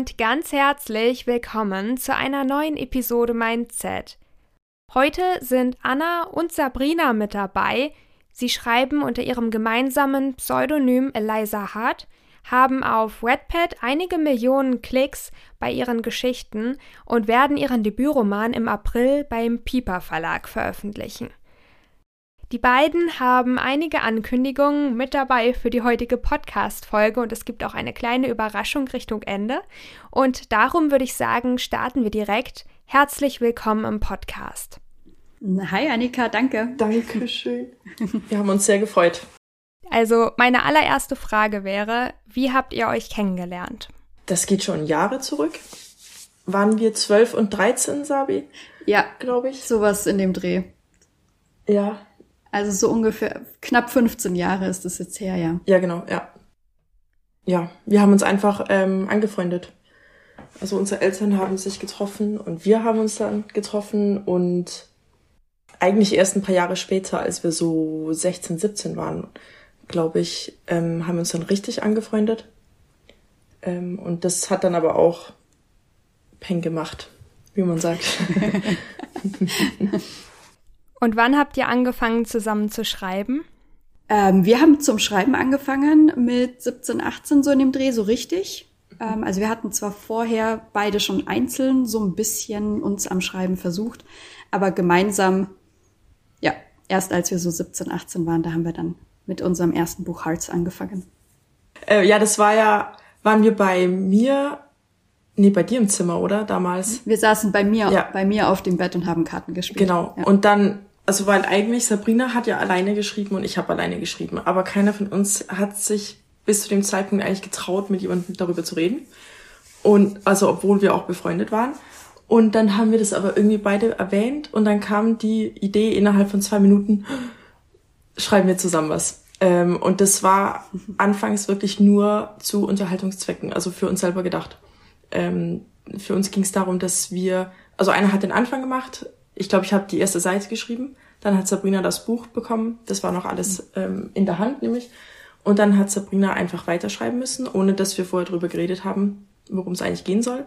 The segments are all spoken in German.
und ganz herzlich willkommen zu einer neuen Episode Mindset. Heute sind Anna und Sabrina mit dabei. Sie schreiben unter ihrem gemeinsamen Pseudonym Eliza Hart, haben auf Wattpad einige Millionen Klicks bei ihren Geschichten und werden ihren Debütroman im April beim Piper Verlag veröffentlichen. Die beiden haben einige Ankündigungen mit dabei für die heutige Podcast-Folge und es gibt auch eine kleine Überraschung Richtung Ende. Und darum würde ich sagen, starten wir direkt. Herzlich willkommen im Podcast. Hi Annika, danke. Dankeschön. Wir haben uns sehr gefreut. Also meine allererste Frage wäre, wie habt ihr euch kennengelernt? Das geht schon Jahre zurück. Waren wir 12 und 13, Sabi? Ja, glaube ich. Sowas in dem Dreh. Ja, also so ungefähr knapp 15 Jahre ist das jetzt her, ja. Ja, genau, ja. Ja, wir haben uns einfach ähm, angefreundet. Also unsere Eltern haben sich getroffen und wir haben uns dann getroffen und eigentlich erst ein paar Jahre später, als wir so 16, 17 waren, glaube ich, ähm, haben wir uns dann richtig angefreundet. Ähm, und das hat dann aber auch Peng gemacht, wie man sagt. Und wann habt ihr angefangen zusammen zu schreiben? Ähm, wir haben zum Schreiben angefangen mit 17, 18 so in dem Dreh, so richtig. Ähm, also wir hatten zwar vorher beide schon einzeln so ein bisschen uns am Schreiben versucht, aber gemeinsam, ja, erst als wir so 17, 18 waren, da haben wir dann mit unserem ersten Buch Hearts angefangen. Äh, ja, das war ja, waren wir bei mir Nee, bei dir im Zimmer, oder? Damals. Wir saßen bei mir, ja. bei mir auf dem Bett und haben Karten gespielt. Genau. Ja. Und dann also weil eigentlich Sabrina hat ja alleine geschrieben und ich habe alleine geschrieben, aber keiner von uns hat sich bis zu dem Zeitpunkt eigentlich getraut, mit jemandem darüber zu reden. Und also obwohl wir auch befreundet waren. Und dann haben wir das aber irgendwie beide erwähnt und dann kam die Idee innerhalb von zwei Minuten, schreiben wir zusammen was. Ähm, und das war anfangs wirklich nur zu Unterhaltungszwecken, also für uns selber gedacht. Ähm, für uns ging es darum, dass wir, also einer hat den Anfang gemacht, ich glaube, ich habe die erste Seite geschrieben. Dann hat Sabrina das Buch bekommen. Das war noch alles ähm, in der Hand, nämlich. Und dann hat Sabrina einfach weiterschreiben müssen, ohne dass wir vorher drüber geredet haben, worum es eigentlich gehen soll.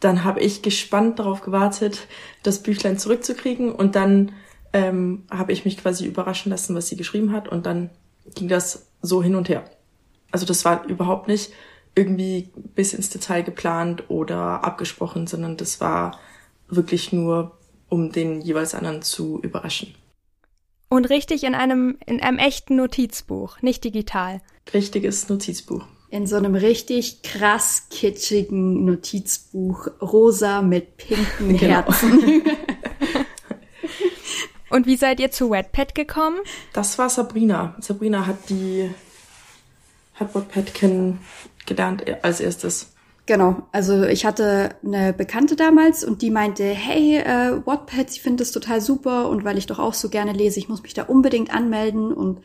Dann habe ich gespannt darauf gewartet, das Büchlein zurückzukriegen und dann ähm, habe ich mich quasi überraschen lassen, was sie geschrieben hat und dann ging das so hin und her. Also das war überhaupt nicht irgendwie bis ins Detail geplant oder abgesprochen, sondern das war wirklich nur um den jeweils anderen zu überraschen. Und richtig in einem, in einem echten Notizbuch, nicht digital. Richtiges Notizbuch. In so einem richtig krass kitschigen Notizbuch, rosa mit pinken genau. Herzen. Und wie seid ihr zu Wattpad gekommen? Das war Sabrina. Sabrina hat die, hat Wattpad kennengelernt als erstes. Genau, also ich hatte eine Bekannte damals und die meinte, hey, äh, Wattpad, ich finde das total super und weil ich doch auch so gerne lese, ich muss mich da unbedingt anmelden und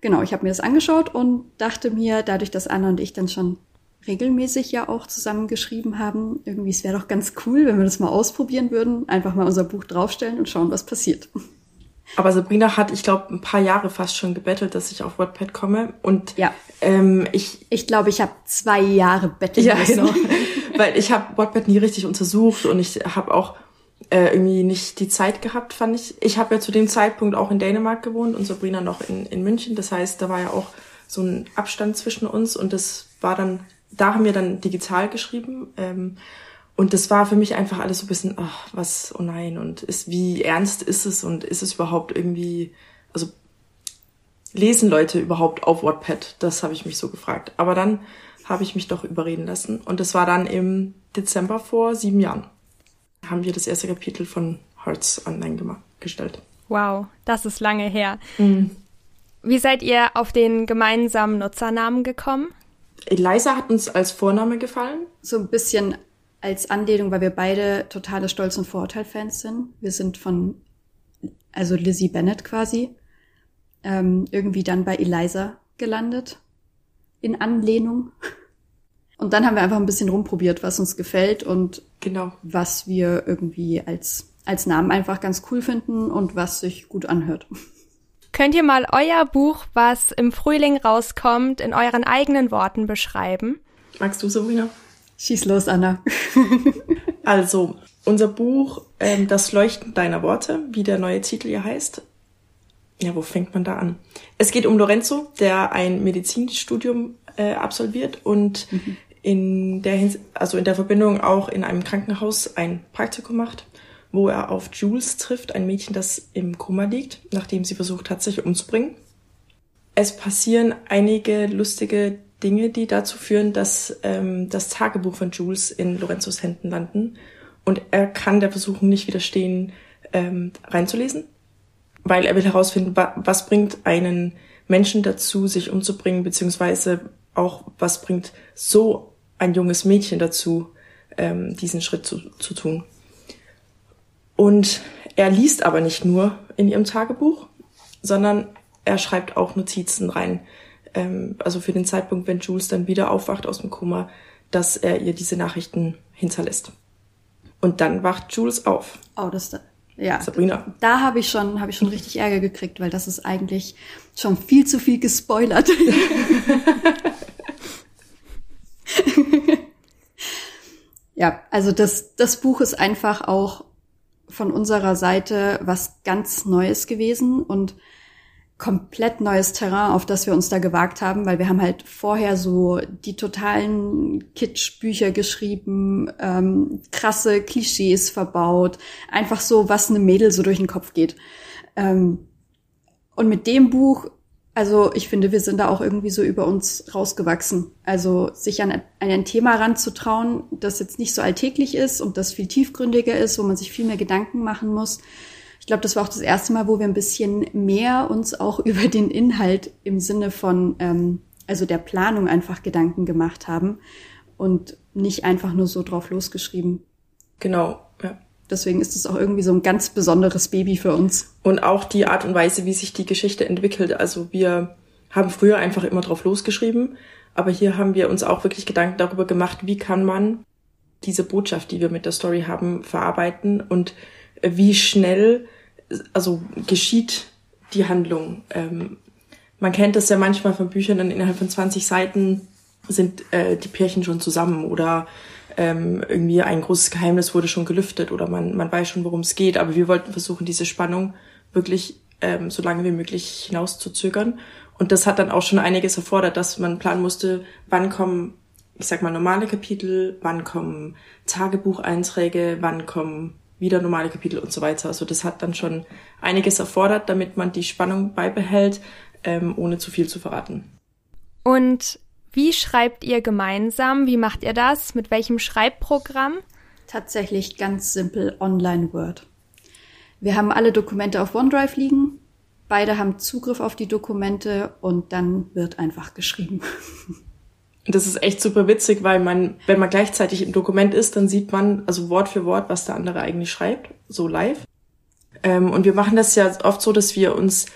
genau, ich habe mir das angeschaut und dachte mir, dadurch, dass Anna und ich dann schon regelmäßig ja auch zusammengeschrieben haben, irgendwie es wäre doch ganz cool, wenn wir das mal ausprobieren würden, einfach mal unser Buch draufstellen und schauen, was passiert. Aber Sabrina hat, ich glaube, ein paar Jahre fast schon gebettelt, dass ich auf Wattpad komme. Und ja. ähm, ich. Ich glaube, ich habe zwei Jahre betteln ja, müssen. Genau. Weil ich habe Wattpad nie richtig untersucht und ich habe auch äh, irgendwie nicht die Zeit gehabt, fand ich. Ich habe ja zu dem Zeitpunkt auch in Dänemark gewohnt und Sabrina noch in, in München. Das heißt, da war ja auch so ein Abstand zwischen uns und das war dann, da haben wir dann digital geschrieben. Ähm, und das war für mich einfach alles so ein bisschen, ach, was, oh nein, und ist, wie ernst ist es und ist es überhaupt irgendwie, also lesen Leute überhaupt auf Wattpad? Das habe ich mich so gefragt. Aber dann habe ich mich doch überreden lassen. Und das war dann im Dezember vor sieben Jahren. Haben wir das erste Kapitel von Hearts online gestellt. Wow, das ist lange her. Mhm. Wie seid ihr auf den gemeinsamen Nutzernamen gekommen? Eliza hat uns als Vorname gefallen. So ein bisschen als Anlehnung, weil wir beide totale Stolz- und Vorurteil-Fans sind. Wir sind von, also Lizzie Bennett quasi, ähm, irgendwie dann bei Eliza gelandet. In Anlehnung. Und dann haben wir einfach ein bisschen rumprobiert, was uns gefällt und genau. was wir irgendwie als, als Namen einfach ganz cool finden und was sich gut anhört. Könnt ihr mal euer Buch, was im Frühling rauskommt, in euren eigenen Worten beschreiben? Magst du, Sabrina? Schieß los, Anna. also, unser Buch ähm, Das Leuchten deiner Worte, wie der neue Titel hier heißt. Ja, wo fängt man da an? Es geht um Lorenzo, der ein Medizinstudium äh, absolviert und mhm. in der Hins also in der Verbindung auch in einem Krankenhaus ein Praktikum macht, wo er auf Jules trifft, ein Mädchen, das im Koma liegt, nachdem sie versucht hat, sich umzubringen. Es passieren einige lustige Dinge, die dazu führen, dass ähm, das Tagebuch von Jules in Lorenzos Händen landen und er kann der Versuchung nicht widerstehen, ähm, reinzulesen, weil er will herausfinden, wa was bringt einen Menschen dazu, sich umzubringen, beziehungsweise auch was bringt so ein junges Mädchen dazu, ähm, diesen Schritt zu, zu tun. Und er liest aber nicht nur in ihrem Tagebuch, sondern er schreibt auch Notizen rein. Ähm, also für den Zeitpunkt, wenn Jules dann wieder aufwacht aus dem Koma, dass er ihr diese Nachrichten hinterlässt. Und dann wacht Jules auf. Oh, das da. Ja. Sabrina. Da habe ich schon, habe ich schon richtig Ärger gekriegt, weil das ist eigentlich schon viel zu viel gespoilert. ja, also das, das Buch ist einfach auch von unserer Seite was ganz Neues gewesen und komplett neues Terrain, auf das wir uns da gewagt haben, weil wir haben halt vorher so die totalen Kitsch-Bücher geschrieben, ähm, krasse Klischees verbaut, einfach so, was einem Mädel so durch den Kopf geht. Ähm, und mit dem Buch, also ich finde, wir sind da auch irgendwie so über uns rausgewachsen. Also sich an, an ein Thema ranzutrauen, das jetzt nicht so alltäglich ist und das viel tiefgründiger ist, wo man sich viel mehr Gedanken machen muss ich glaube, das war auch das erste Mal, wo wir ein bisschen mehr uns auch über den Inhalt im Sinne von, ähm, also der Planung einfach Gedanken gemacht haben und nicht einfach nur so drauf losgeschrieben. Genau, ja. Deswegen ist es auch irgendwie so ein ganz besonderes Baby für uns. Und auch die Art und Weise, wie sich die Geschichte entwickelt. Also wir haben früher einfach immer drauf losgeschrieben, aber hier haben wir uns auch wirklich Gedanken darüber gemacht, wie kann man diese Botschaft, die wir mit der Story haben, verarbeiten und wie schnell, also geschieht die Handlung. Ähm, man kennt das ja manchmal von Büchern, dann innerhalb von 20 Seiten sind äh, die Pärchen schon zusammen oder ähm, irgendwie ein großes Geheimnis wurde schon gelüftet oder man, man weiß schon, worum es geht. Aber wir wollten versuchen, diese Spannung wirklich ähm, so lange wie möglich hinauszuzögern. Und das hat dann auch schon einiges erfordert, dass man planen musste, wann kommen, ich sag mal, normale Kapitel, wann kommen Tagebucheinträge, wann kommen wieder normale Kapitel und so weiter. Also das hat dann schon einiges erfordert, damit man die Spannung beibehält, ähm, ohne zu viel zu verraten. Und wie schreibt ihr gemeinsam? Wie macht ihr das? Mit welchem Schreibprogramm? Tatsächlich ganz simpel Online Word. Wir haben alle Dokumente auf OneDrive liegen. Beide haben Zugriff auf die Dokumente und dann wird einfach geschrieben. das ist echt super witzig, weil man, wenn man gleichzeitig im Dokument ist, dann sieht man also Wort für Wort, was der andere eigentlich schreibt, so live. Ähm, und wir machen das ja oft so, dass wir uns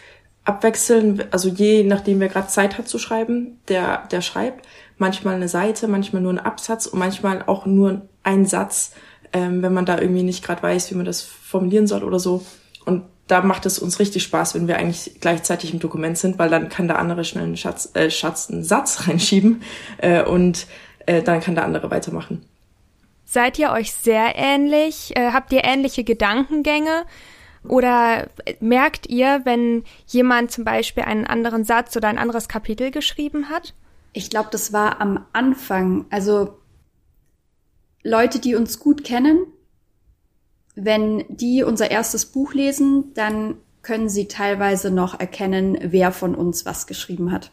abwechseln, also je nachdem wer gerade Zeit hat zu schreiben, der, der schreibt. Manchmal eine Seite, manchmal nur einen Absatz und manchmal auch nur einen Satz, ähm, wenn man da irgendwie nicht gerade weiß, wie man das formulieren soll oder so. Und da macht es uns richtig Spaß, wenn wir eigentlich gleichzeitig im Dokument sind, weil dann kann der andere schnell einen, Schatz, äh, Schatz, einen Satz reinschieben äh, und äh, dann kann der andere weitermachen. Seid ihr euch sehr ähnlich? Äh, habt ihr ähnliche Gedankengänge? Oder merkt ihr, wenn jemand zum Beispiel einen anderen Satz oder ein anderes Kapitel geschrieben hat? Ich glaube, das war am Anfang. Also Leute, die uns gut kennen, wenn die unser erstes Buch lesen, dann können sie teilweise noch erkennen, wer von uns was geschrieben hat.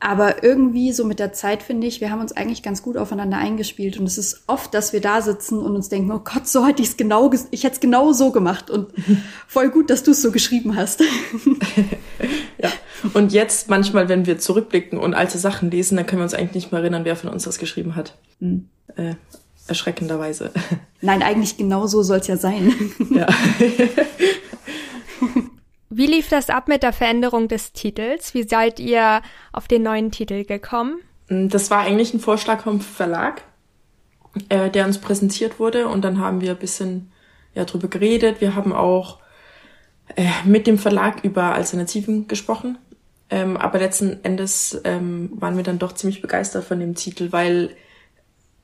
Aber irgendwie so mit der Zeit finde ich, wir haben uns eigentlich ganz gut aufeinander eingespielt und es ist oft, dass wir da sitzen und uns denken, oh Gott, so hätte ich es genau, ich hätte es genau so gemacht und voll gut, dass du es so geschrieben hast. ja. Und jetzt manchmal, wenn wir zurückblicken und alte Sachen lesen, dann können wir uns eigentlich nicht mehr erinnern, wer von uns das geschrieben hat. Mhm. Äh, erschreckenderweise. Nein, eigentlich genau so soll es ja sein. Ja. Wie lief das ab mit der Veränderung des Titels? Wie seid ihr auf den neuen Titel gekommen? Das war eigentlich ein Vorschlag vom Verlag, äh, der uns präsentiert wurde und dann haben wir ein bisschen ja, drüber geredet. Wir haben auch äh, mit dem Verlag über Alternativen gesprochen. Ähm, aber letzten Endes ähm, waren wir dann doch ziemlich begeistert von dem Titel, weil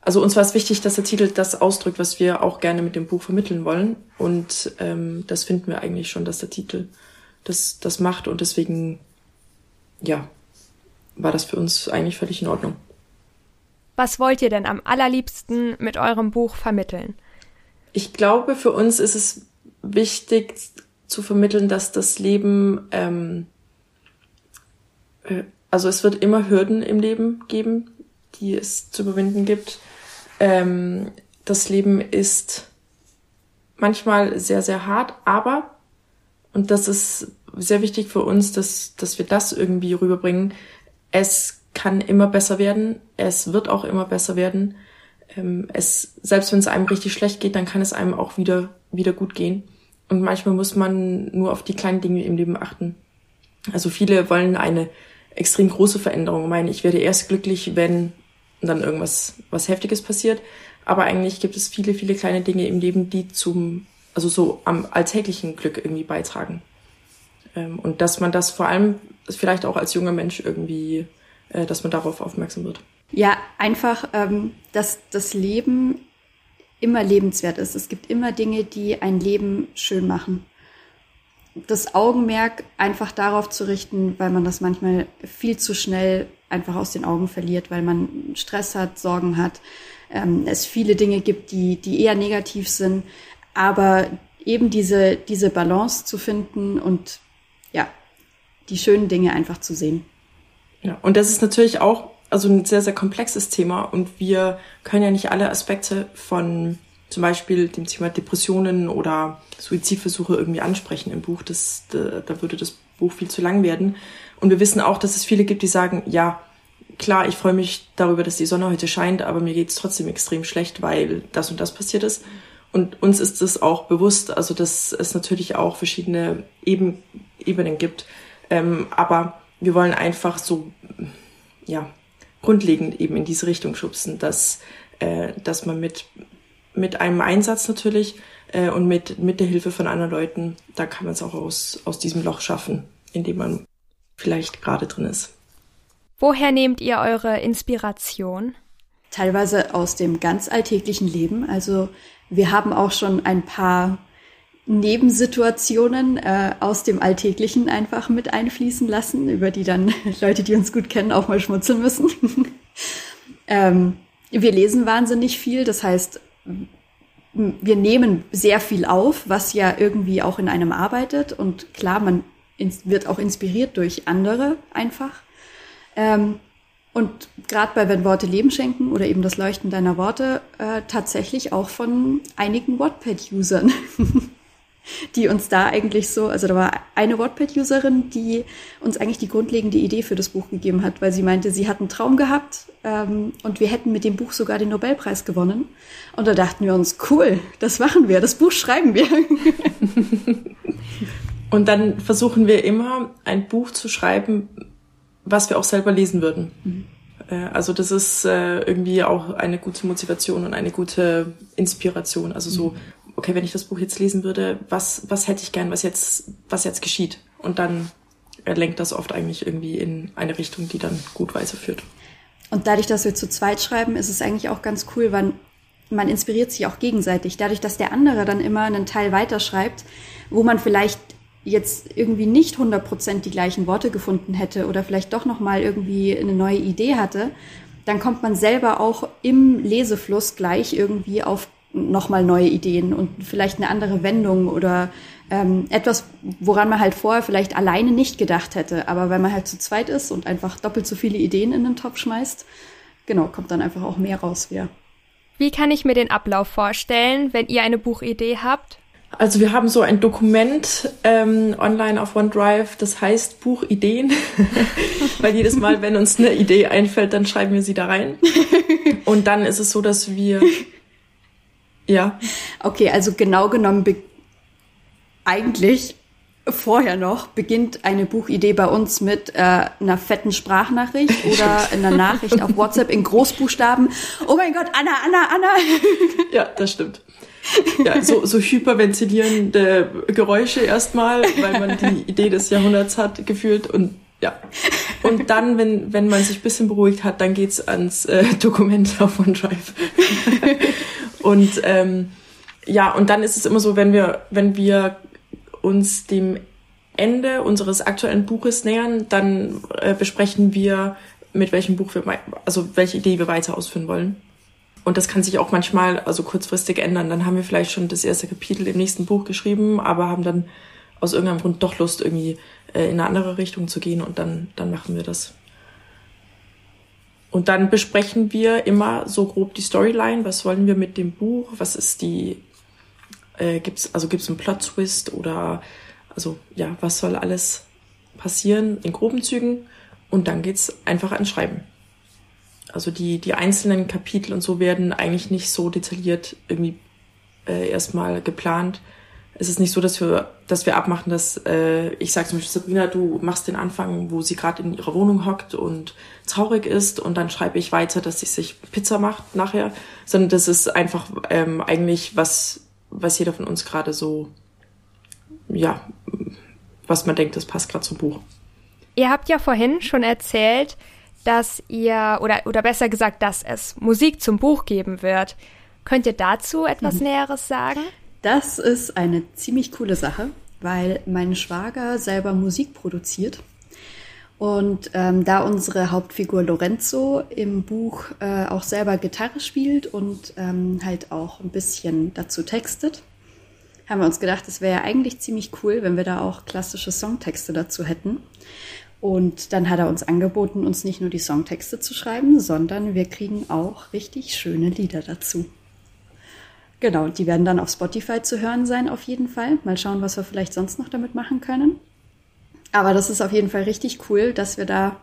also uns war es wichtig, dass der Titel das ausdrückt, was wir auch gerne mit dem Buch vermitteln wollen. Und ähm, das finden wir eigentlich schon, dass der Titel das, das macht. Und deswegen, ja, war das für uns eigentlich völlig in Ordnung. Was wollt ihr denn am allerliebsten mit eurem Buch vermitteln? Ich glaube, für uns ist es wichtig zu vermitteln, dass das Leben, ähm, äh, also es wird immer Hürden im Leben geben, die es zu überwinden gibt. Ähm, das Leben ist manchmal sehr, sehr hart, aber, und das ist sehr wichtig für uns, dass, dass wir das irgendwie rüberbringen, es kann immer besser werden, es wird auch immer besser werden. Ähm, es, selbst wenn es einem richtig schlecht geht, dann kann es einem auch wieder, wieder gut gehen. Und manchmal muss man nur auf die kleinen Dinge im Leben achten. Also viele wollen eine extrem große Veränderung. Ich meine, ich werde erst glücklich, wenn dann irgendwas was Heftiges passiert. Aber eigentlich gibt es viele, viele kleine Dinge im Leben, die zum, also so am alltäglichen Glück irgendwie beitragen. Ähm, und dass man das vor allem vielleicht auch als junger Mensch irgendwie, äh, dass man darauf aufmerksam wird. Ja, einfach, ähm, dass das Leben immer lebenswert ist. Es gibt immer Dinge, die ein Leben schön machen. Das Augenmerk einfach darauf zu richten, weil man das manchmal viel zu schnell einfach aus den Augen verliert, weil man Stress hat, Sorgen hat, ähm, es viele Dinge gibt, die, die eher negativ sind, aber eben diese, diese Balance zu finden und ja, die schönen Dinge einfach zu sehen. Ja, und das ist natürlich auch also ein sehr, sehr komplexes Thema und wir können ja nicht alle Aspekte von zum Beispiel dem Thema Depressionen oder Suizidversuche irgendwie ansprechen im Buch. Das, da, da würde das Buch viel zu lang werden. Und wir wissen auch, dass es viele gibt, die sagen, ja, klar, ich freue mich darüber, dass die Sonne heute scheint, aber mir geht es trotzdem extrem schlecht, weil das und das passiert ist. Und uns ist es auch bewusst, also dass es natürlich auch verschiedene Eben, Ebenen gibt. Ähm, aber wir wollen einfach so, ja, grundlegend eben in diese Richtung schubsen, dass, äh, dass man mit, mit einem Einsatz natürlich äh, und mit, mit der Hilfe von anderen Leuten, da kann man es auch aus, aus diesem Loch schaffen, in dem man vielleicht gerade drin ist. Woher nehmt ihr eure Inspiration? Teilweise aus dem ganz alltäglichen Leben. Also wir haben auch schon ein paar Nebensituationen äh, aus dem Alltäglichen einfach mit einfließen lassen, über die dann Leute, die uns gut kennen, auch mal schmutzeln müssen. ähm, wir lesen wahnsinnig viel, das heißt, wir nehmen sehr viel auf, was ja irgendwie auch in einem arbeitet. Und klar, man wird auch inspiriert durch andere einfach. Ähm, und gerade bei Wenn Worte Leben schenken oder eben das Leuchten deiner Worte, äh, tatsächlich auch von einigen Wattpad-Usern. die uns da eigentlich so, also da war eine Wattpad-Userin, die uns eigentlich die grundlegende Idee für das Buch gegeben hat, weil sie meinte, sie hat einen Traum gehabt ähm, und wir hätten mit dem Buch sogar den Nobelpreis gewonnen. Und da dachten wir uns, cool, das machen wir, das Buch schreiben wir. und dann versuchen wir immer, ein Buch zu schreiben, was wir auch selber lesen würden. Mhm. Äh, also das ist äh, irgendwie auch eine gute Motivation und eine gute Inspiration. Also so, mhm okay, wenn ich das Buch jetzt lesen würde, was, was hätte ich gern, was jetzt, was jetzt geschieht? Und dann lenkt das oft eigentlich irgendwie in eine Richtung, die dann gut weiterführt. Und dadurch, dass wir zu zweit schreiben, ist es eigentlich auch ganz cool, weil man inspiriert sich auch gegenseitig. Dadurch, dass der andere dann immer einen Teil weiterschreibt, wo man vielleicht jetzt irgendwie nicht 100% die gleichen Worte gefunden hätte oder vielleicht doch nochmal irgendwie eine neue Idee hatte, dann kommt man selber auch im Lesefluss gleich irgendwie auf nochmal neue Ideen und vielleicht eine andere Wendung oder ähm, etwas, woran man halt vorher vielleicht alleine nicht gedacht hätte. Aber weil man halt zu zweit ist und einfach doppelt so viele Ideen in den Topf schmeißt, genau, kommt dann einfach auch mehr raus wieder. Wie kann ich mir den Ablauf vorstellen, wenn ihr eine Buchidee habt? Also wir haben so ein Dokument ähm, online auf OneDrive, das heißt Buchideen, weil jedes Mal, wenn uns eine Idee einfällt, dann schreiben wir sie da rein. Und dann ist es so, dass wir ja. Okay, also genau genommen eigentlich vorher noch beginnt eine Buchidee bei uns mit äh, einer fetten Sprachnachricht oder einer Nachricht auf WhatsApp in Großbuchstaben. Oh mein Gott, Anna, Anna, Anna. Ja, das stimmt. Ja, so, so hyperventilierende Geräusche erstmal, weil man die Idee des Jahrhunderts hat gefühlt und Ja. Und dann, wenn, wenn man sich ein bisschen beruhigt hat, dann geht's ans äh, Dokument auf OneDrive. und ähm, ja, und dann ist es immer so, wenn wir, wenn wir uns dem Ende unseres aktuellen Buches nähern, dann äh, besprechen wir, mit welchem Buch wir, also welche Idee wir weiter ausführen wollen. Und das kann sich auch manchmal, also kurzfristig ändern. Dann haben wir vielleicht schon das erste Kapitel im nächsten Buch geschrieben, aber haben dann aus irgendeinem Grund doch Lust, irgendwie äh, in eine andere Richtung zu gehen und dann, dann machen wir das. Und dann besprechen wir immer so grob die Storyline. Was wollen wir mit dem Buch? Was ist die, äh, gibt's, also gibt's einen Plot-Twist oder, also, ja, was soll alles passieren in groben Zügen? Und dann geht's einfach ans Schreiben. Also die, die einzelnen Kapitel und so werden eigentlich nicht so detailliert irgendwie äh, erstmal geplant, es ist nicht so, dass wir, dass wir abmachen, dass äh, ich sage zum Beispiel, Sabrina, du machst den Anfang, wo sie gerade in ihrer Wohnung hockt und traurig ist und dann schreibe ich weiter, dass sie sich Pizza macht nachher, sondern das ist einfach ähm, eigentlich was, was jeder von uns gerade so, ja, was man denkt, das passt gerade zum Buch. Ihr habt ja vorhin schon erzählt, dass ihr, oder, oder besser gesagt, dass es Musik zum Buch geben wird. Könnt ihr dazu etwas mhm. Näheres sagen? Das ist eine ziemlich coole Sache, weil mein Schwager selber Musik produziert. Und ähm, da unsere Hauptfigur Lorenzo im Buch äh, auch selber Gitarre spielt und ähm, halt auch ein bisschen dazu textet, haben wir uns gedacht, es wäre eigentlich ziemlich cool, wenn wir da auch klassische Songtexte dazu hätten. Und dann hat er uns angeboten, uns nicht nur die Songtexte zu schreiben, sondern wir kriegen auch richtig schöne Lieder dazu. Genau, die werden dann auf Spotify zu hören sein, auf jeden Fall. Mal schauen, was wir vielleicht sonst noch damit machen können. Aber das ist auf jeden Fall richtig cool, dass wir da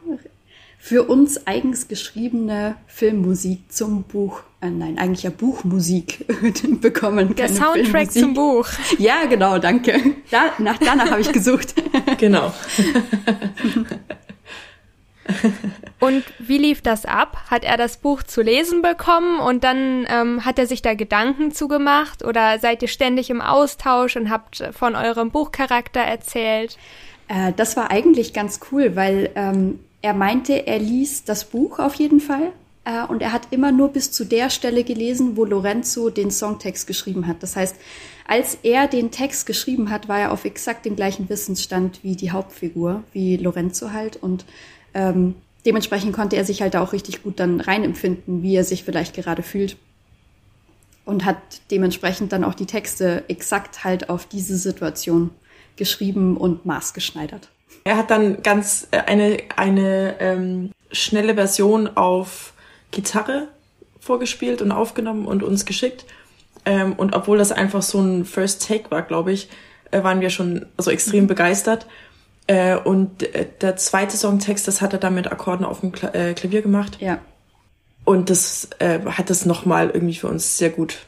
für uns eigens geschriebene Filmmusik zum Buch, äh, nein, eigentlich ja Buchmusik bekommen. Der Soundtrack Filmmusik. zum Buch. Ja, genau, danke. Da, nach, danach habe ich gesucht. Genau. Und wie lief das ab? Hat er das Buch zu lesen bekommen und dann ähm, hat er sich da Gedanken zugemacht oder seid ihr ständig im Austausch und habt von eurem Buchcharakter erzählt? Äh, das war eigentlich ganz cool, weil ähm, er meinte, er liest das Buch auf jeden Fall äh, und er hat immer nur bis zu der Stelle gelesen, wo Lorenzo den Songtext geschrieben hat. Das heißt, als er den Text geschrieben hat, war er auf exakt dem gleichen Wissensstand wie die Hauptfigur, wie Lorenzo halt und ähm, dementsprechend konnte er sich halt auch richtig gut dann reinempfinden, wie er sich vielleicht gerade fühlt. Und hat dementsprechend dann auch die Texte exakt halt auf diese Situation geschrieben und maßgeschneidert. Er hat dann ganz äh, eine, eine ähm, schnelle Version auf Gitarre vorgespielt und aufgenommen und uns geschickt. Ähm, und obwohl das einfach so ein First Take war, glaube ich, äh, waren wir schon so extrem mhm. begeistert. Äh, und äh, der zweite Songtext, das hat er dann mit Akkorden auf dem Kla äh, Klavier gemacht. Ja. Und das hat es nochmal irgendwie für uns sehr gut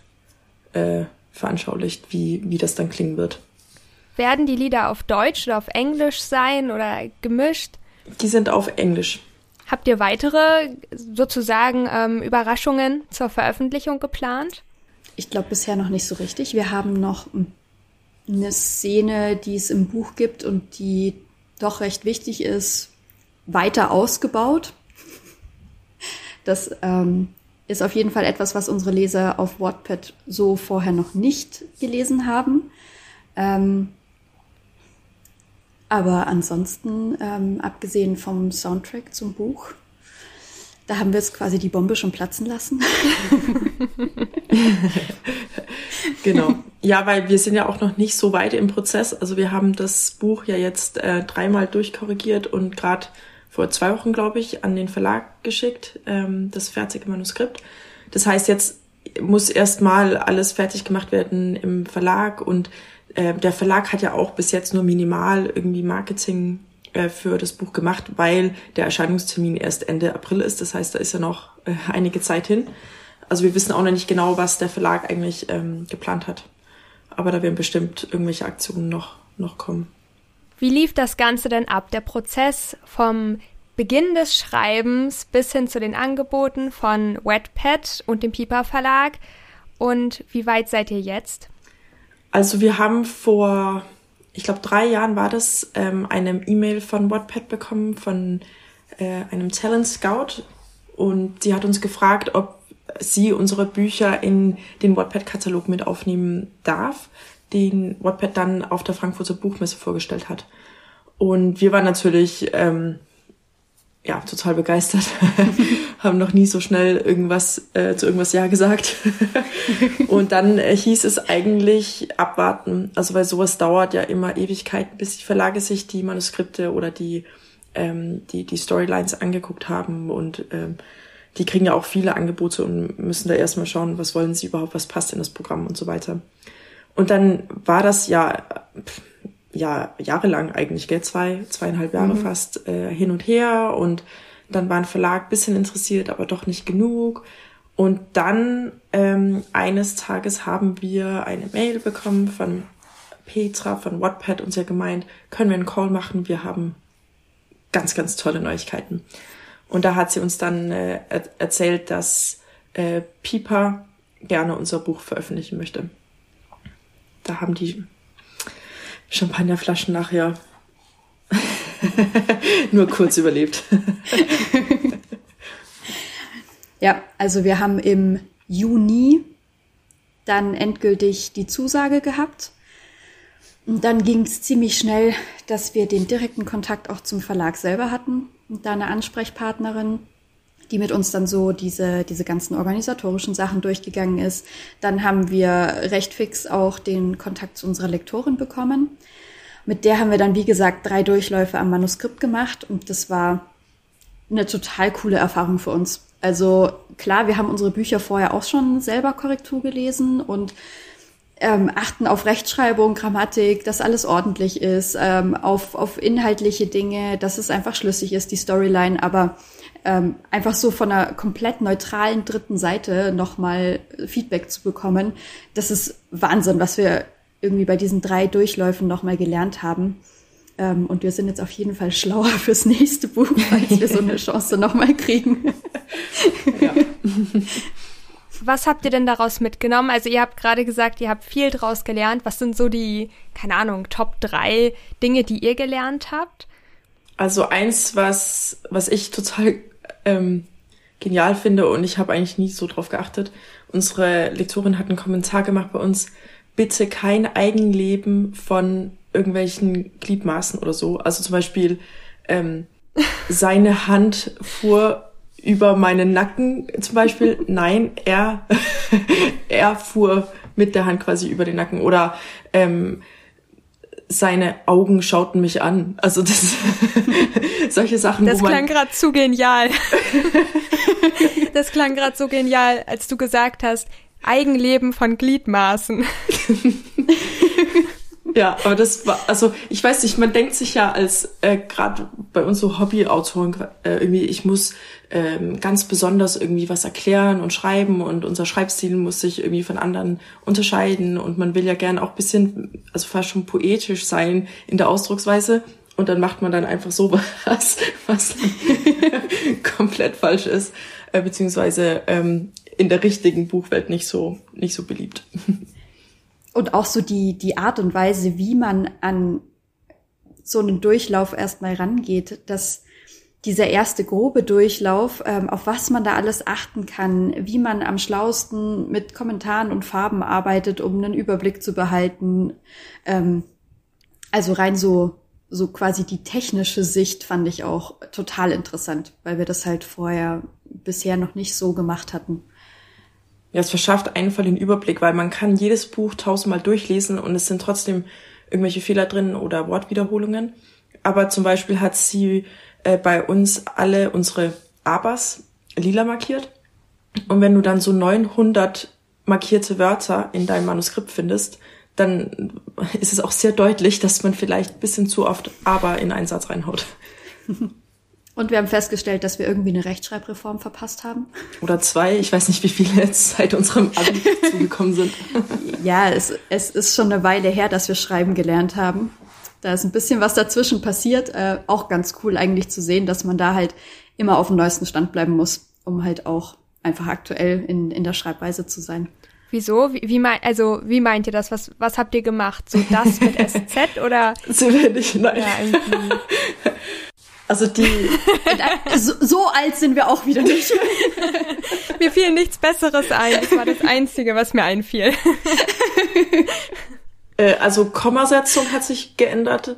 veranschaulicht, wie, wie das dann klingen wird. Werden die Lieder auf Deutsch oder auf Englisch sein oder gemischt? Die sind auf Englisch. Habt ihr weitere sozusagen ähm, Überraschungen zur Veröffentlichung geplant? Ich glaube bisher noch nicht so richtig. Wir haben noch eine Szene, die es im Buch gibt und die doch recht wichtig ist, weiter ausgebaut. Das ähm, ist auf jeden Fall etwas, was unsere Leser auf Wattpad so vorher noch nicht gelesen haben. Ähm, aber ansonsten, ähm, abgesehen vom Soundtrack zum Buch, da haben wir jetzt quasi die Bombe schon platzen lassen. genau. Ja, weil wir sind ja auch noch nicht so weit im Prozess. Also wir haben das Buch ja jetzt äh, dreimal durchkorrigiert und gerade vor zwei Wochen, glaube ich, an den Verlag geschickt, ähm, das fertige Manuskript. Das heißt, jetzt muss erstmal alles fertig gemacht werden im Verlag und äh, der Verlag hat ja auch bis jetzt nur minimal irgendwie Marketing äh, für das Buch gemacht, weil der Erscheinungstermin erst Ende April ist. Das heißt, da ist ja noch äh, einige Zeit hin. Also wir wissen auch noch nicht genau, was der Verlag eigentlich ähm, geplant hat. Aber da werden bestimmt irgendwelche Aktionen noch, noch kommen. Wie lief das Ganze denn ab? Der Prozess vom Beginn des Schreibens bis hin zu den Angeboten von Wetpad und dem Piper Verlag. Und wie weit seid ihr jetzt? Also wir haben vor ich glaube, drei Jahren war das, ähm, eine E-Mail von Wattpad bekommen, von äh, einem Talent Scout. Und sie hat uns gefragt, ob sie unsere Bücher in den Wattpad-Katalog mit aufnehmen darf, den Wattpad dann auf der Frankfurter Buchmesse vorgestellt hat. Und wir waren natürlich ähm, ja total begeistert, haben noch nie so schnell irgendwas äh, zu irgendwas ja gesagt. und dann äh, hieß es eigentlich abwarten, also weil sowas dauert ja immer Ewigkeiten, bis die Verlage sich die Manuskripte oder die ähm, die die Storylines angeguckt haben und ähm, die kriegen ja auch viele Angebote und müssen da erstmal schauen, was wollen sie überhaupt, was passt in das Programm und so weiter. Und dann war das ja ja jahrelang eigentlich, gell, zwei, zweieinhalb Jahre mhm. fast äh, hin und her und dann war ein Verlag bisschen interessiert, aber doch nicht genug. Und dann ähm, eines Tages haben wir eine Mail bekommen von Petra von Wattpad und sie hat gemeint, können wir einen Call machen? Wir haben ganz, ganz tolle Neuigkeiten. Und da hat sie uns dann äh, erzählt, dass äh, Piper gerne unser Buch veröffentlichen möchte. Da haben die Champagnerflaschen nachher nur kurz überlebt. ja, also wir haben im Juni dann endgültig die Zusage gehabt. Und dann ging es ziemlich schnell, dass wir den direkten Kontakt auch zum Verlag selber hatten und da eine Ansprechpartnerin, die mit uns dann so diese, diese ganzen organisatorischen Sachen durchgegangen ist. Dann haben wir recht fix auch den Kontakt zu unserer Lektorin bekommen. Mit der haben wir dann, wie gesagt, drei Durchläufe am Manuskript gemacht und das war eine total coole Erfahrung für uns. Also klar, wir haben unsere Bücher vorher auch schon selber Korrektur gelesen und ähm, achten auf Rechtschreibung, Grammatik, dass alles ordentlich ist, ähm, auf, auf inhaltliche Dinge, dass es einfach schlüssig ist, die Storyline, aber ähm, einfach so von einer komplett neutralen dritten Seite nochmal Feedback zu bekommen, das ist Wahnsinn, was wir irgendwie bei diesen drei Durchläufen nochmal gelernt haben. Ähm, und wir sind jetzt auf jeden Fall schlauer fürs nächste Buch, falls wir so eine Chance nochmal kriegen. Ja. Was habt ihr denn daraus mitgenommen? Also ihr habt gerade gesagt, ihr habt viel daraus gelernt. Was sind so die, keine Ahnung, Top drei Dinge, die ihr gelernt habt? Also eins, was, was ich total ähm, genial finde und ich habe eigentlich nie so drauf geachtet. Unsere Lektorin hat einen Kommentar gemacht bei uns, bitte kein Eigenleben von irgendwelchen Gliedmaßen oder so. Also zum Beispiel ähm, seine Hand fuhr über meinen Nacken zum Beispiel. Nein, er, er fuhr mit der Hand quasi über den Nacken oder ähm, seine Augen schauten mich an. Also das solche Sachen. Das klang gerade zu genial. das klang gerade so genial, als du gesagt hast, Eigenleben von Gliedmaßen. Ja, aber das war, also ich weiß nicht, man denkt sich ja als äh, gerade bei uns so Hobbyautoren äh, irgendwie, ich muss ähm, ganz besonders irgendwie was erklären und schreiben und unser Schreibstil muss sich irgendwie von anderen unterscheiden und man will ja gern auch bisschen, also fast schon poetisch sein in der Ausdrucksweise und dann macht man dann einfach so was, was komplett falsch ist, äh, beziehungsweise ähm, in der richtigen Buchwelt nicht so nicht so beliebt. Und auch so die, die Art und Weise, wie man an so einen Durchlauf erstmal rangeht, dass dieser erste grobe Durchlauf, ähm, auf was man da alles achten kann, wie man am schlausten mit Kommentaren und Farben arbeitet, um einen Überblick zu behalten. Ähm, also rein so, so quasi die technische Sicht fand ich auch total interessant, weil wir das halt vorher bisher noch nicht so gemacht hatten. Ja, es verschafft einfach den Überblick, weil man kann jedes Buch tausendmal durchlesen und es sind trotzdem irgendwelche Fehler drin oder Wortwiederholungen. Aber zum Beispiel hat sie äh, bei uns alle unsere Abers lila markiert. Und wenn du dann so 900 markierte Wörter in deinem Manuskript findest, dann ist es auch sehr deutlich, dass man vielleicht ein bisschen zu oft aber in einen Satz reinhaut. Und wir haben festgestellt, dass wir irgendwie eine Rechtschreibreform verpasst haben. Oder zwei. Ich weiß nicht, wie viele jetzt seit unserem Abi zugekommen sind. Ja, es, es ist schon eine Weile her, dass wir schreiben gelernt haben. Da ist ein bisschen was dazwischen passiert. Äh, auch ganz cool eigentlich zu sehen, dass man da halt immer auf dem neuesten Stand bleiben muss, um halt auch einfach aktuell in, in der Schreibweise zu sein. Wieso? Wie, wie mein, also wie meint ihr das? Was, was habt ihr gemacht? So das mit SZ oder? So wenig, nein. Ja, also die. so, so alt sind wir auch wieder nicht. mir fiel nichts Besseres ein. Das war das Einzige, was mir einfiel. Äh, also Kommasetzung hat sich geändert.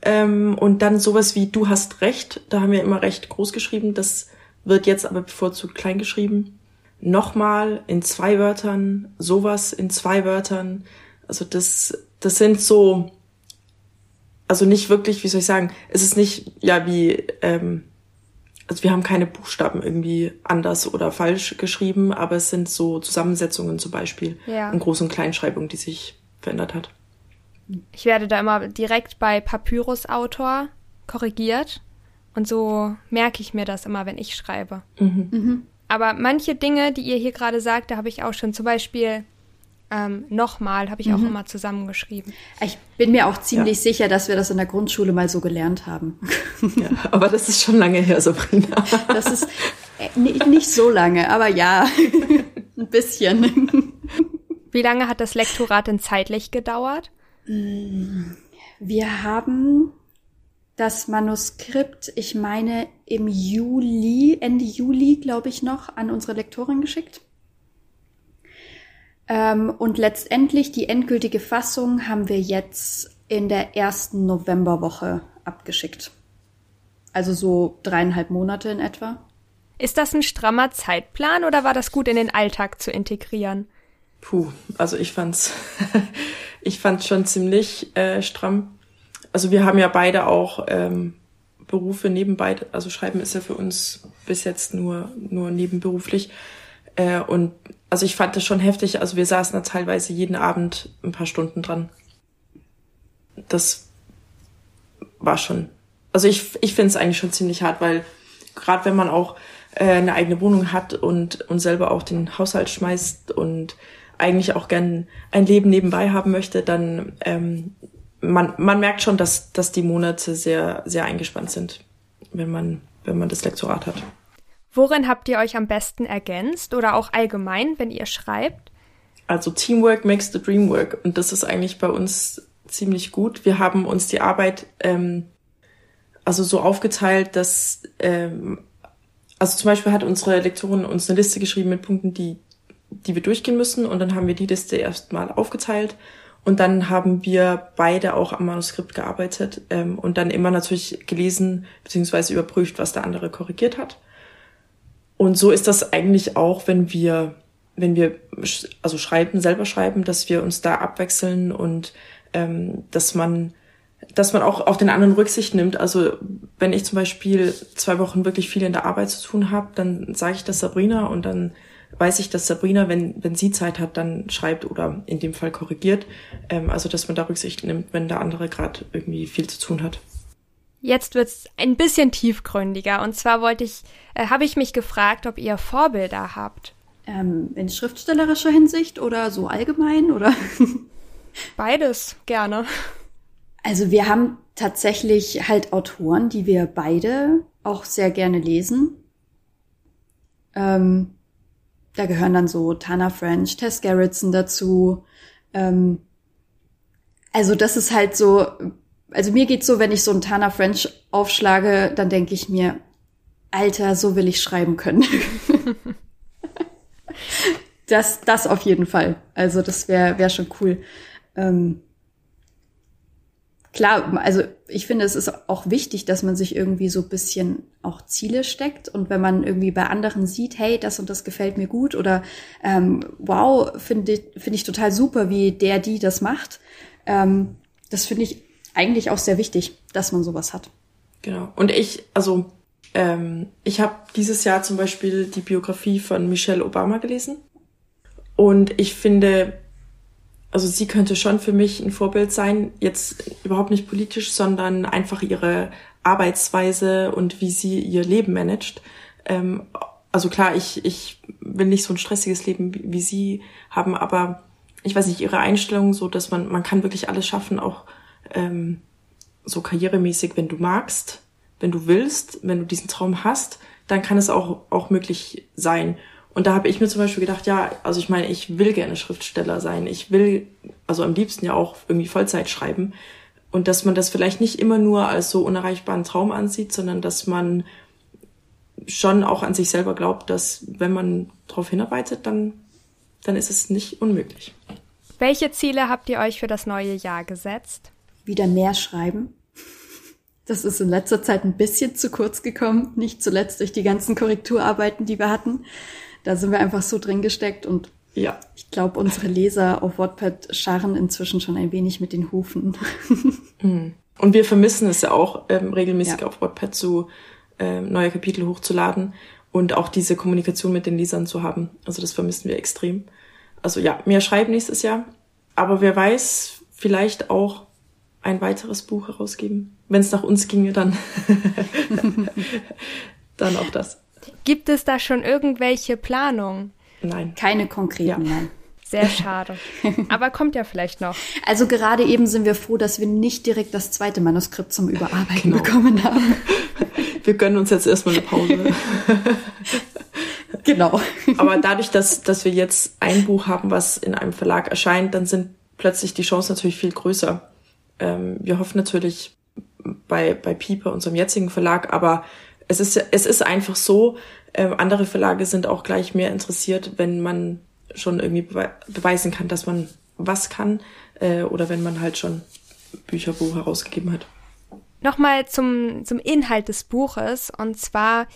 Ähm, und dann sowas wie du hast recht, da haben wir immer recht groß geschrieben. Das wird jetzt aber bevorzugt klein geschrieben nochmal in zwei Wörtern, sowas in zwei Wörtern. Also das, das sind so, also nicht wirklich, wie soll ich sagen, es ist nicht, ja, wie, ähm, also wir haben keine Buchstaben irgendwie anders oder falsch geschrieben, aber es sind so Zusammensetzungen zum Beispiel ja. in Groß- und Kleinschreibung, die sich verändert hat. Ich werde da immer direkt bei Papyrus-Autor korrigiert und so merke ich mir das immer, wenn ich schreibe. Mhm. Mhm. Aber manche Dinge, die ihr hier gerade sagt, da habe ich auch schon zum Beispiel ähm, nochmal, habe ich mhm. auch immer zusammengeschrieben. Ich bin mir auch ziemlich ja. sicher, dass wir das in der Grundschule mal so gelernt haben. Ja, aber das ist schon lange her, Sabrina. Das ist äh, nicht, nicht so lange, aber ja, ein bisschen. Wie lange hat das Lektorat denn zeitlich gedauert? Wir haben das Manuskript, ich meine, im Juli, Ende Juli, glaube ich, noch an unsere Lektorin geschickt. Ähm, und letztendlich die endgültige Fassung haben wir jetzt in der ersten Novemberwoche abgeschickt. Also so dreieinhalb Monate in etwa. Ist das ein strammer Zeitplan oder war das gut in den Alltag zu integrieren? Puh, also ich fand's, ich fand's schon ziemlich äh, stramm also wir haben ja beide auch ähm, Berufe nebenbei, also Schreiben ist ja für uns bis jetzt nur, nur nebenberuflich. Äh, und also ich fand das schon heftig. Also wir saßen da teilweise jeden Abend ein paar Stunden dran. Das war schon. Also ich, ich finde es eigentlich schon ziemlich hart, weil gerade wenn man auch äh, eine eigene Wohnung hat und, und selber auch den Haushalt schmeißt und eigentlich auch gern ein Leben nebenbei haben möchte, dann ähm, man, man merkt schon, dass, dass die Monate sehr, sehr eingespannt sind, wenn man, wenn man das Lektorat hat. Worin habt ihr euch am besten ergänzt oder auch allgemein, wenn ihr schreibt? Also Teamwork makes the dream work und das ist eigentlich bei uns ziemlich gut. Wir haben uns die Arbeit ähm, also so aufgeteilt, dass ähm, also zum Beispiel hat unsere Lektorin uns eine Liste geschrieben mit Punkten, die die wir durchgehen müssen und dann haben wir die Liste erstmal aufgeteilt und dann haben wir beide auch am Manuskript gearbeitet ähm, und dann immer natürlich gelesen bzw. überprüft, was der andere korrigiert hat. Und so ist das eigentlich auch, wenn wir, wenn wir also schreiben, selber schreiben, dass wir uns da abwechseln und ähm, dass man dass man auch auf den anderen Rücksicht nimmt. Also wenn ich zum Beispiel zwei Wochen wirklich viel in der Arbeit zu tun habe, dann sage ich das Sabrina und dann weiß ich, dass Sabrina, wenn, wenn sie Zeit hat, dann schreibt oder in dem Fall korrigiert. Ähm, also dass man da Rücksicht nimmt, wenn der andere gerade irgendwie viel zu tun hat. Jetzt wird's ein bisschen tiefgründiger. Und zwar wollte ich, äh, habe ich mich gefragt, ob ihr Vorbilder habt. Ähm, in schriftstellerischer Hinsicht oder so allgemein oder? Beides, gerne. Also wir haben tatsächlich halt Autoren, die wir beide auch sehr gerne lesen. Ähm, da gehören dann so Tana French, Tess Gerritsen dazu. Ähm, also das ist halt so, also mir geht's so, wenn ich so einen Tana French aufschlage, dann denke ich mir, Alter, so will ich schreiben können. das, das auf jeden Fall. Also das wäre wär schon cool. Ähm, klar, also ich finde, es ist auch wichtig, dass man sich irgendwie so bisschen auch Ziele steckt. Und wenn man irgendwie bei anderen sieht, hey, das und das gefällt mir gut oder ähm, wow, finde finde ich total super, wie der, die das macht. Ähm, das finde ich eigentlich auch sehr wichtig, dass man sowas hat. Genau. Und ich, also ähm, ich habe dieses Jahr zum Beispiel die Biografie von Michelle Obama gelesen. Und ich finde, also sie könnte schon für mich ein Vorbild sein, jetzt überhaupt nicht politisch, sondern einfach ihre Arbeitsweise und wie sie ihr Leben managt. Ähm, also klar, ich, ich will nicht so ein stressiges Leben wie, wie sie haben, aber ich weiß nicht, ihre Einstellung so, dass man, man kann wirklich alles schaffen, auch ähm, so karrieremäßig, wenn du magst, wenn du willst, wenn du diesen Traum hast, dann kann es auch, auch möglich sein. Und da habe ich mir zum Beispiel gedacht, ja, also ich meine, ich will gerne Schriftsteller sein. Ich will, also am liebsten ja auch irgendwie Vollzeit schreiben. Und dass man das vielleicht nicht immer nur als so unerreichbaren Traum ansieht, sondern dass man schon auch an sich selber glaubt, dass wenn man darauf hinarbeitet, dann, dann ist es nicht unmöglich. Welche Ziele habt ihr euch für das neue Jahr gesetzt? Wieder mehr schreiben. Das ist in letzter Zeit ein bisschen zu kurz gekommen, nicht zuletzt durch die ganzen Korrekturarbeiten, die wir hatten. Da sind wir einfach so drin gesteckt und ja, ich glaube, unsere Leser auf Wattpad scharren inzwischen schon ein wenig mit den Hufen. Mhm. Und wir vermissen es ja auch ähm, regelmäßig ja. auf Wattpad zu äh, neue Kapitel hochzuladen und auch diese Kommunikation mit den Lesern zu haben. Also das vermissen wir extrem. Also ja, mehr schreiben nächstes Jahr. Aber wer weiß, vielleicht auch ein weiteres Buch herausgeben. Wenn es nach uns ginge, dann, dann auch das. Gibt es da schon irgendwelche Planungen? Nein. Keine konkreten, ja. nein. Sehr schade. Aber kommt ja vielleicht noch. Also gerade eben sind wir froh, dass wir nicht direkt das zweite Manuskript zum Überarbeiten genau. bekommen haben. Wir gönnen uns jetzt erstmal eine Pause. genau. Aber dadurch, dass, dass wir jetzt ein Buch haben, was in einem Verlag erscheint, dann sind plötzlich die Chancen natürlich viel größer. Ähm, wir hoffen natürlich bei, bei Pieper, unserem jetzigen Verlag, aber es ist, es ist einfach so, äh, andere Verlage sind auch gleich mehr interessiert, wenn man schon irgendwie bewe beweisen kann, dass man was kann äh, oder wenn man halt schon Bücher wo herausgegeben hat. Nochmal zum, zum Inhalt des Buches. Und zwar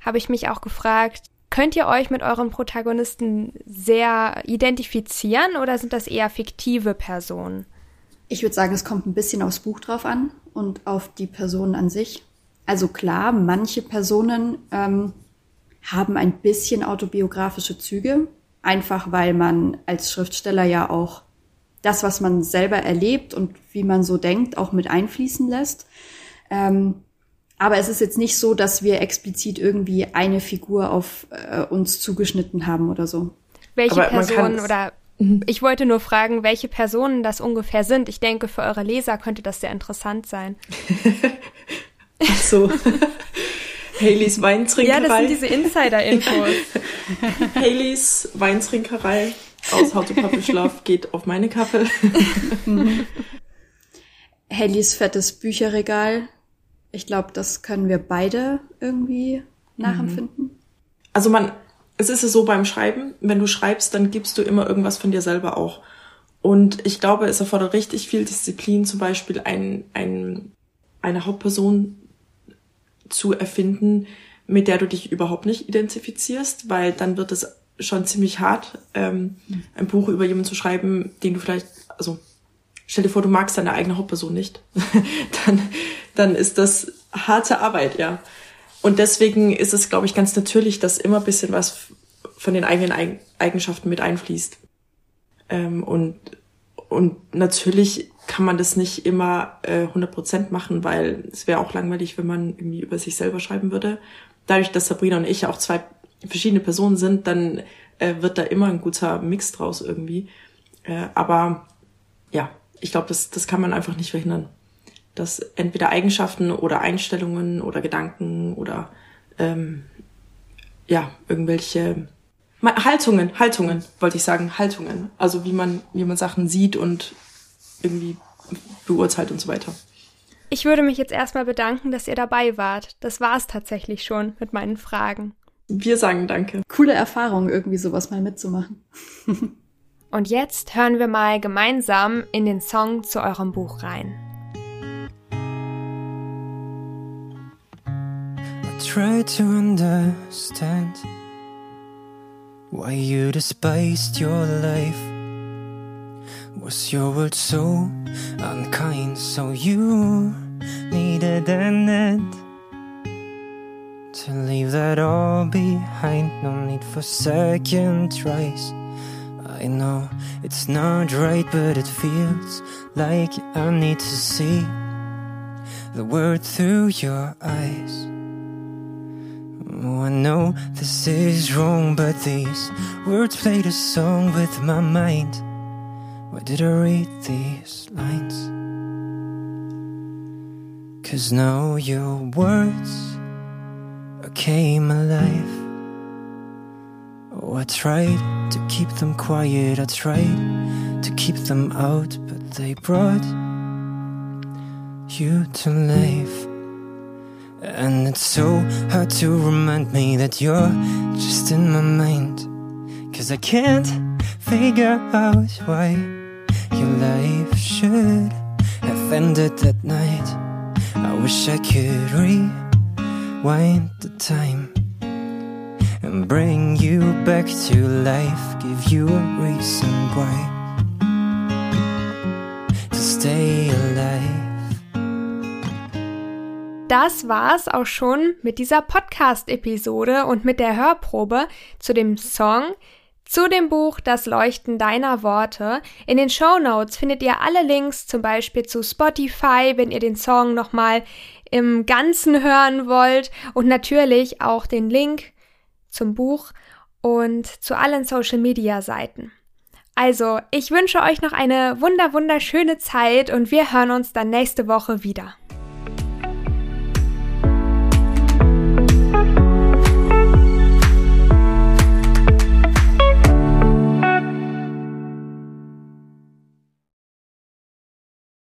habe ich mich auch gefragt, könnt ihr euch mit euren Protagonisten sehr identifizieren oder sind das eher fiktive Personen? Ich würde sagen, es kommt ein bisschen aufs Buch drauf an und auf die Personen an sich. Also klar, manche Personen ähm, haben ein bisschen autobiografische Züge, einfach weil man als Schriftsteller ja auch das, was man selber erlebt und wie man so denkt, auch mit einfließen lässt. Ähm, aber es ist jetzt nicht so, dass wir explizit irgendwie eine Figur auf äh, uns zugeschnitten haben oder so. Welche Personen oder. Ich wollte nur fragen, welche Personen das ungefähr sind. Ich denke, für eure Leser könnte das sehr interessant sein. Ach so. Haleys Weintrinkerei. Ja, das sind diese Insider-Infos. Haleys Weintrinkerei aus How to Publish Love geht auf meine Kappe. Haleys fettes Bücherregal. Ich glaube, das können wir beide irgendwie nachempfinden. Also man, es ist so beim Schreiben, wenn du schreibst, dann gibst du immer irgendwas von dir selber auch. Und ich glaube, es erfordert richtig viel Disziplin, zum Beispiel ein, ein, eine Hauptperson zu erfinden, mit der du dich überhaupt nicht identifizierst, weil dann wird es schon ziemlich hart, ähm, ein Buch über jemanden zu schreiben, den du vielleicht, also stell dir vor, du magst deine eigene Hauptperson nicht, dann, dann ist das harte Arbeit, ja. Und deswegen ist es, glaube ich, ganz natürlich, dass immer ein bisschen was von den eigenen Eigenschaften mit einfließt. Ähm, und, und natürlich kann man das nicht immer äh, 100% machen, weil es wäre auch langweilig, wenn man irgendwie über sich selber schreiben würde. Dadurch, dass Sabrina und ich auch zwei verschiedene Personen sind, dann äh, wird da immer ein guter Mix draus irgendwie. Äh, aber ja, ich glaube, das, das kann man einfach nicht verhindern. Dass entweder Eigenschaften oder Einstellungen oder Gedanken oder ähm, ja, irgendwelche Haltungen, Haltungen, wollte ich sagen, Haltungen. Also wie man, wie man Sachen sieht und irgendwie beurteilt und so weiter. Ich würde mich jetzt erstmal bedanken, dass ihr dabei wart. Das war es tatsächlich schon mit meinen Fragen. Wir sagen Danke. Coole Erfahrung, irgendwie sowas mal mitzumachen. Und jetzt hören wir mal gemeinsam in den Song zu eurem Buch rein. Try to understand why you despised your life. Was your world so unkind, so you needed an end? To leave that all behind, no need for second tries. I know it's not right, but it feels like I need to see the world through your eyes. Oh, I know this is wrong, but these words played a song with my mind. Why did I read these lines? Cause now your words came alive. Oh, I tried to keep them quiet, I tried to keep them out, but they brought you to life. And it's so hard to remind me that you're just in my mind. Cause I can't figure out why your life should have ended that night. I wish I could rewind the time and bring you back to life, give you a reason why to stay alive. Das war's auch schon mit dieser Podcast-Episode und mit der Hörprobe zu dem Song, zu dem Buch Das Leuchten deiner Worte. In den Show Notes findet ihr alle Links, zum Beispiel zu Spotify, wenn ihr den Song nochmal im Ganzen hören wollt und natürlich auch den Link zum Buch und zu allen Social Media Seiten. Also, ich wünsche euch noch eine wunder wunderschöne Zeit und wir hören uns dann nächste Woche wieder.